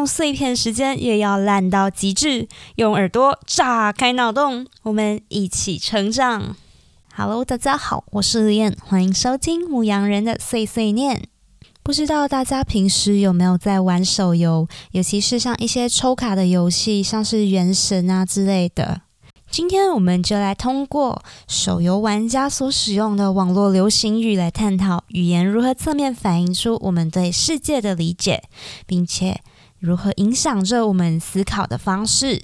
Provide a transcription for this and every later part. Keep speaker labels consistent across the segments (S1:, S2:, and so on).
S1: 用碎片时间也要烂到极致，用耳朵炸开脑洞，我们一起成长。Hello，大家好，我是李燕，欢迎收听牧羊人的碎碎念。不知道大家平时有没有在玩手游，尤其是像一些抽卡的游戏，像是《原神》啊之类的。今天我们就来通过手游玩家所使用的网络流行语来探讨语言如何侧面反映出我们对世界的理解，并且如何影响着我们思考的方式。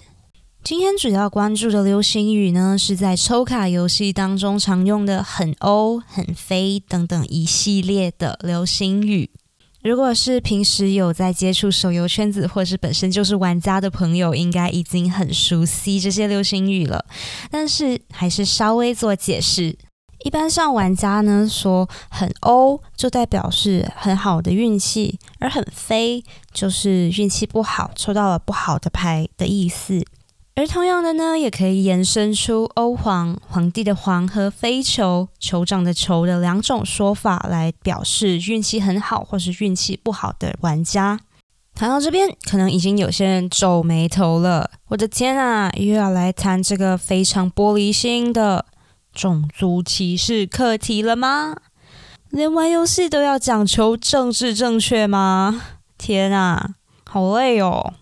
S1: 今天主要关注的流行语呢，是在抽卡游戏当中常用的“很欧”“很飞”等等一系列的流行语。如果是平时有在接触手游圈子，或是本身就是玩家的朋友，应该已经很熟悉这些流行语了。但是还是稍微做解释。一般上玩家呢说很欧，就代表是很好的运气；而很飞就是运气不好，抽到了不好的牌的意思。而同样的呢，也可以延伸出欧皇、皇帝的皇和飞球、酋长的酋的两种说法来表示运气很好或是运气不好的玩家。谈到这边，可能已经有些人皱眉头了。我的天啊，又要来谈这个非常玻璃心的种族歧视课题了吗？连玩游戏都要讲求政治正确吗？天啊，好累哦！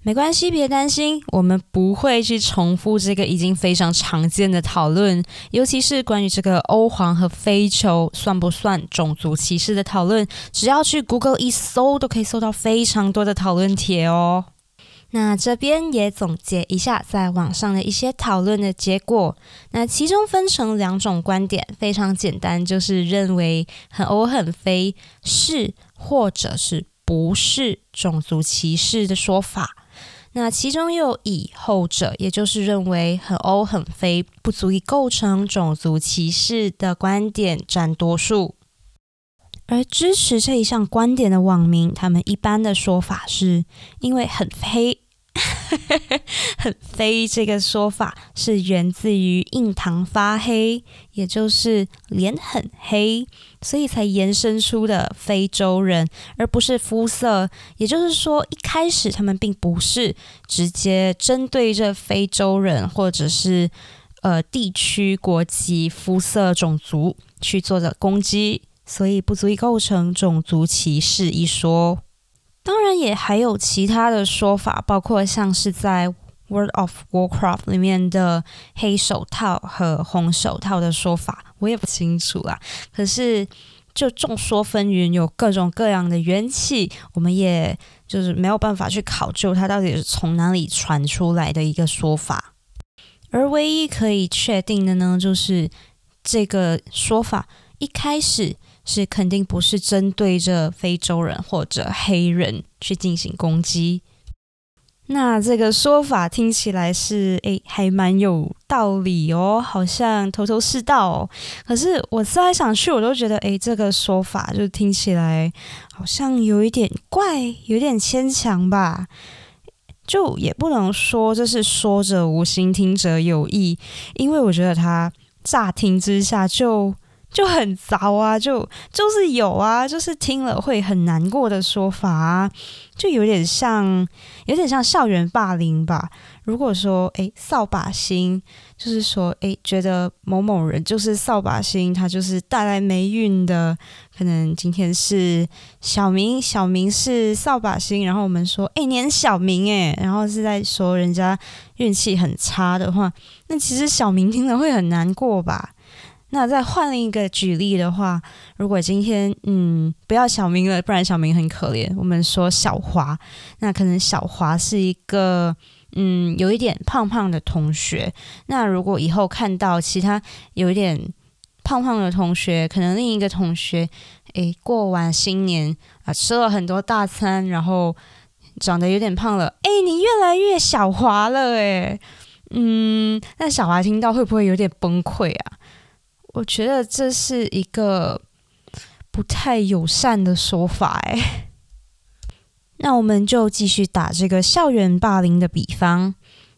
S1: 没关系，别担心，我们不会去重复这个已经非常常见的讨论，尤其是关于这个欧皇和非酋算不算种族歧视的讨论。只要去 Google 一搜，都可以搜到非常多的讨论帖哦。那这边也总结一下在网上的一些讨论的结果。那其中分成两种观点，非常简单，就是认为很欧很非是或者是不是种族歧视的说法。那其中又以后者，也就是认为很欧很非不足以构成种族歧视的观点占多数，而支持这一项观点的网民，他们一般的说法是因为很黑。很黑这个说法是源自于印堂发黑，也就是脸很黑，所以才延伸出的非洲人，而不是肤色。也就是说，一开始他们并不是直接针对着非洲人或者是呃地区、国籍、肤色、种族去做的攻击，所以不足以构成种族歧视一说。当然，也还有其他的说法，包括像是在《World of Warcraft》里面的黑手套和红手套的说法，我也不清楚啦。可是，就众说纷纭，有各种各样的元气，我们也就是没有办法去考究它到底是从哪里传出来的一个说法。而唯一可以确定的呢，就是这个说法一开始。是肯定不是针对着非洲人或者黑人去进行攻击。那这个说法听起来是诶，还蛮有道理哦，好像头头是道。哦。可是我思来想去，我都觉得诶，这个说法就听起来好像有一点怪，有点牵强吧。就也不能说这是说者无心，听者有意，因为我觉得他乍听之下就。就很糟啊，就就是有啊，就是听了会很难过的说法啊，就有点像，有点像校园霸凌吧。如果说，诶扫把星，就是说，诶觉得某某人就是扫把星，他就是带来霉运的。可能今天是小明，小明是扫把星，然后我们说，诶你小明诶，然后是在说人家运气很差的话，那其实小明听了会很难过吧。那再换另一个举例的话，如果今天嗯不要小明了，不然小明很可怜。我们说小华，那可能小华是一个嗯有一点胖胖的同学。那如果以后看到其他有一点胖胖的同学，可能另一个同学诶过完新年啊吃了很多大餐，然后长得有点胖了，诶，你越来越小华了诶。嗯，那小华听到会不会有点崩溃啊？我觉得这是一个不太友善的说法，哎。那我们就继续打这个校园霸凌的比方。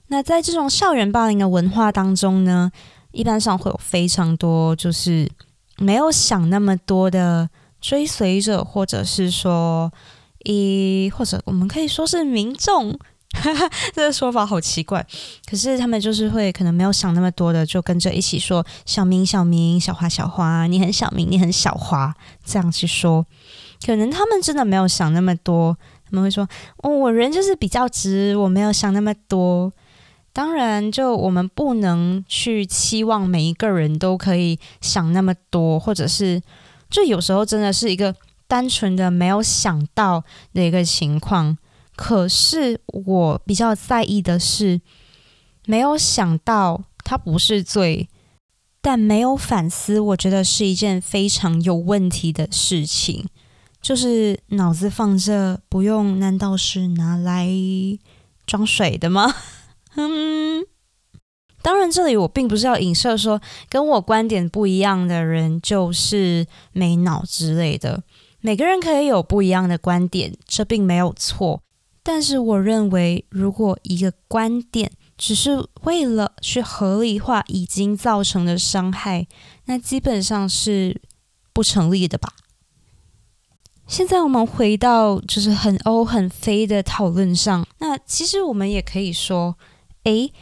S1: 那在这种校园霸凌的文化当中呢，一般上会有非常多就是没有想那么多的追随者，或者是说一或者我们可以说是民众。这个说法好奇怪，可是他们就是会可能没有想那么多的，就跟着一起说“小明小明，小花小花，你很小明，你很小花”这样去说。可能他们真的没有想那么多，他们会说：“哦，我人就是比较直，我没有想那么多。”当然，就我们不能去期望每一个人都可以想那么多，或者是就有时候真的是一个单纯的没有想到的一个情况。可是我比较在意的是，没有想到他不是罪，但没有反思，我觉得是一件非常有问题的事情。就是脑子放着不用，难道是拿来装水的吗？嗯，当然，这里我并不是要影射说跟我观点不一样的人就是没脑之类的。每个人可以有不一样的观点，这并没有错。但是我认为，如果一个观点只是为了去合理化已经造成的伤害，那基本上是不成立的吧。现在我们回到就是很欧很飞的讨论上，那其实我们也可以说，诶。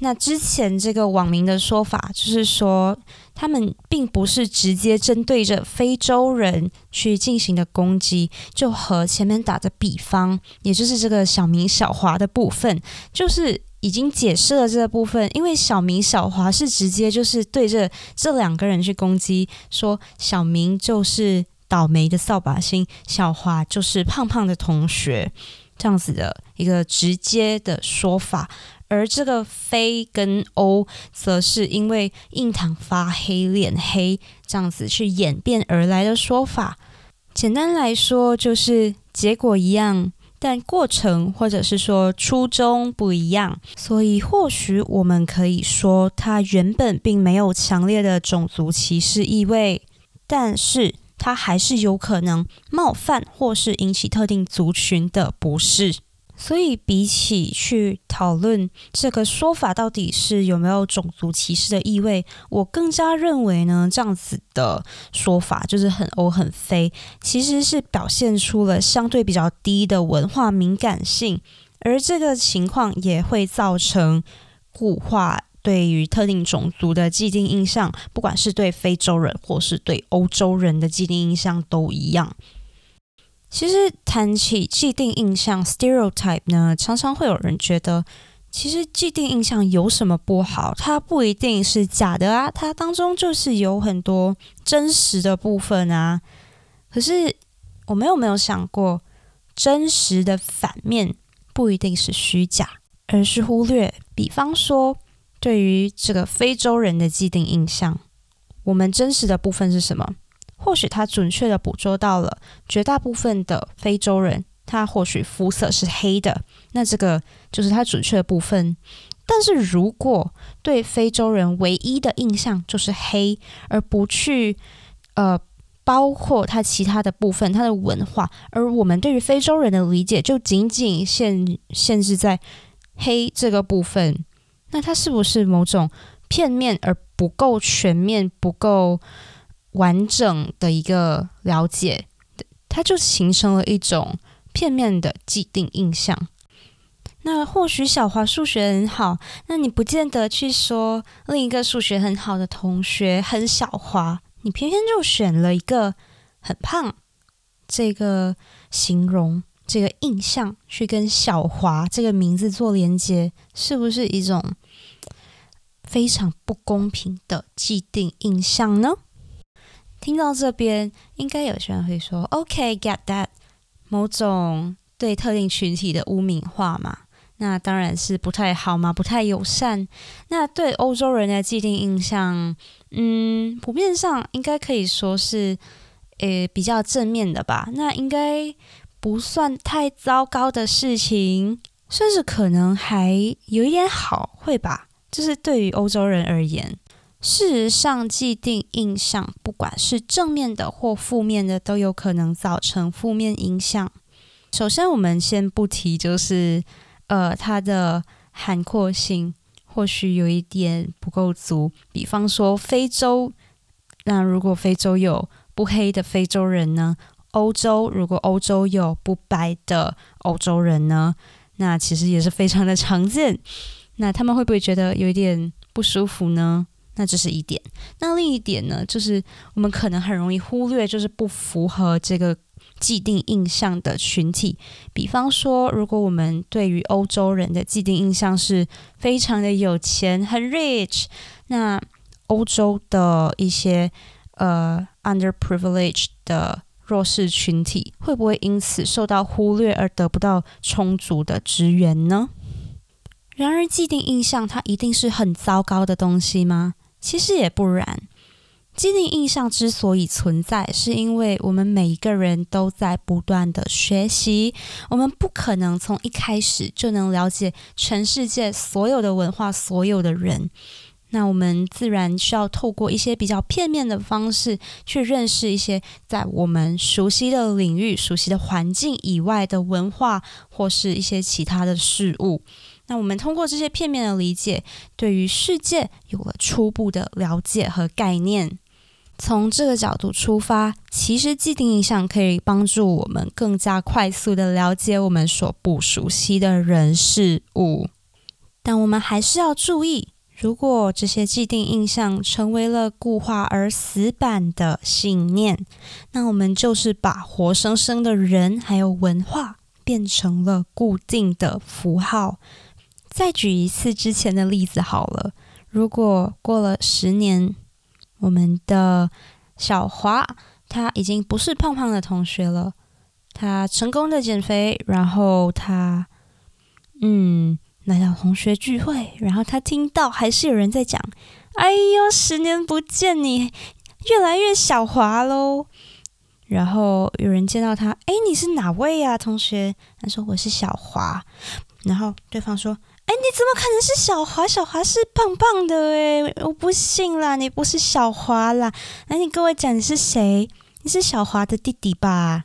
S1: 那之前这个网民的说法就是说，他们并不是直接针对着非洲人去进行的攻击，就和前面打的比方，也就是这个小明小华的部分，就是已经解释了这个部分。因为小明小华是直接就是对着这两个人去攻击，说小明就是倒霉的扫把星，小华就是胖胖的同学，这样子的一个直接的说法。而这个非跟欧，则是因为印堂发黑、脸黑这样子去演变而来的说法。简单来说，就是结果一样，但过程或者是说初衷不一样。所以，或许我们可以说，它原本并没有强烈的种族歧视意味，但是它还是有可能冒犯或是引起特定族群的不适。所以，比起去讨论这个说法到底是有没有种族歧视的意味，我更加认为呢，这样子的说法就是很欧很非，其实是表现出了相对比较低的文化敏感性，而这个情况也会造成固化对于特定种族的既定印象，不管是对非洲人或是对欧洲人的既定印象都一样。其实谈起既定印象 （stereotype） 呢，常常会有人觉得，其实既定印象有什么不好？它不一定是假的啊，它当中就是有很多真实的部分啊。可是我们有没有想过，真实的反面不一定是虚假，而是忽略。比方说，对于这个非洲人的既定印象，我们真实的部分是什么？或许他准确的捕捉到了绝大部分的非洲人，他或许肤色是黑的，那这个就是他准确的部分。但是如果对非洲人唯一的印象就是黑，而不去呃包括他其他的部分，他的文化，而我们对于非洲人的理解就仅仅限限制在黑这个部分，那他是不是某种片面而不够全面，不够？完整的一个了解，它就形成了一种片面的既定印象。那或许小华数学很好，那你不见得去说另一个数学很好的同学很小华，你偏偏就选了一个很胖这个形容这个印象去跟小华这个名字做连接，是不是一种非常不公平的既定印象呢？听到这边，应该有些人会说：“OK，get that，某种对特定群体的污名化嘛，那当然是不太好嘛，不太友善。那对欧洲人的既定印象，嗯，普遍上应该可以说是，呃，比较正面的吧。那应该不算太糟糕的事情，甚至可能还有一点好，会吧？就是对于欧洲人而言。”事实上，既定印象，不管是正面的或负面的，都有可能造成负面影响。首先，我们先不提，就是呃，它的涵括性或许有一点不够足。比方说，非洲，那如果非洲有不黑的非洲人呢？欧洲，如果欧洲有不白的欧洲人呢，那其实也是非常的常见。那他们会不会觉得有一点不舒服呢？那这是一点。那另一点呢，就是我们可能很容易忽略，就是不符合这个既定印象的群体。比方说，如果我们对于欧洲人的既定印象是非常的有钱，很 rich，那欧洲的一些呃 underprivileged 的弱势群体，会不会因此受到忽略而得不到充足的支援呢？然而，既定印象它一定是很糟糕的东西吗？其实也不然。既定印象之所以存在，是因为我们每一个人都在不断的学习。我们不可能从一开始就能了解全世界所有的文化、所有的人。那我们自然需要透过一些比较片面的方式，去认识一些在我们熟悉的领域、熟悉的环境以外的文化，或是一些其他的事物。那我们通过这些片面的理解，对于世界有了初步的了解和概念。从这个角度出发，其实既定印象可以帮助我们更加快速的了解我们所不熟悉的人事物。但我们还是要注意，如果这些既定印象成为了固化而死板的信念，那我们就是把活生生的人还有文化变成了固定的符号。再举一次之前的例子好了。如果过了十年，我们的小华他已经不是胖胖的同学了，他成功的减肥，然后他嗯来到同学聚会，然后他听到还是有人在讲：“哎呦，十年不见，你越来越小华喽。”然后有人见到他：“哎，你是哪位呀，同学？”他说：“我是小华。”然后对方说。哎，你怎么可能是小华？小华是棒棒的诶，我不信啦，你不是小华啦。那你跟我讲你是谁？你是小华的弟弟吧？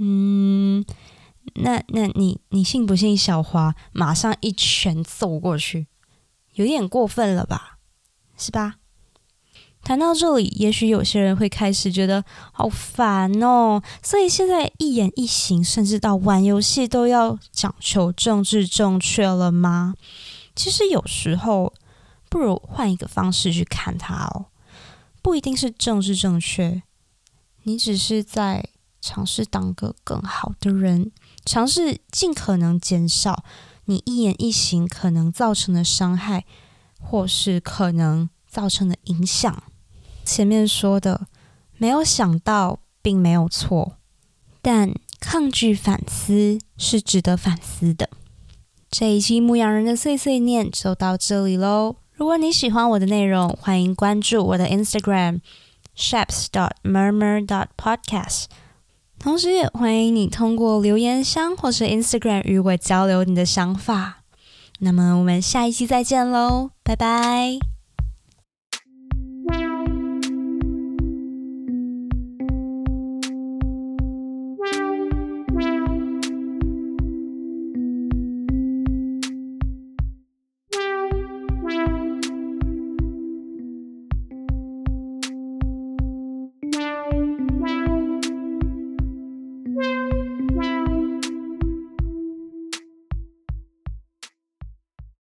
S1: 嗯，那那你你信不信小华马上一拳揍过去？有点过分了吧？是吧？谈到这里，也许有些人会开始觉得好烦哦。所以现在一言一行，甚至到玩游戏，都要讲求政治正确了吗？其实有时候，不如换一个方式去看它哦。不一定是政治正确，你只是在尝试当个更好的人，尝试尽可能减少你一言一行可能造成的伤害，或是可能造成的影响。前面说的没有想到，并没有错，但抗拒反思是值得反思的。这一期牧羊人的碎碎念就到这里喽。如果你喜欢我的内容，欢迎关注我的 Instagram shaps dot murmur dot podcast，同时也欢迎你通过留言箱或是 Instagram 与我交流你的想法。那么我们下一期再见喽，拜拜。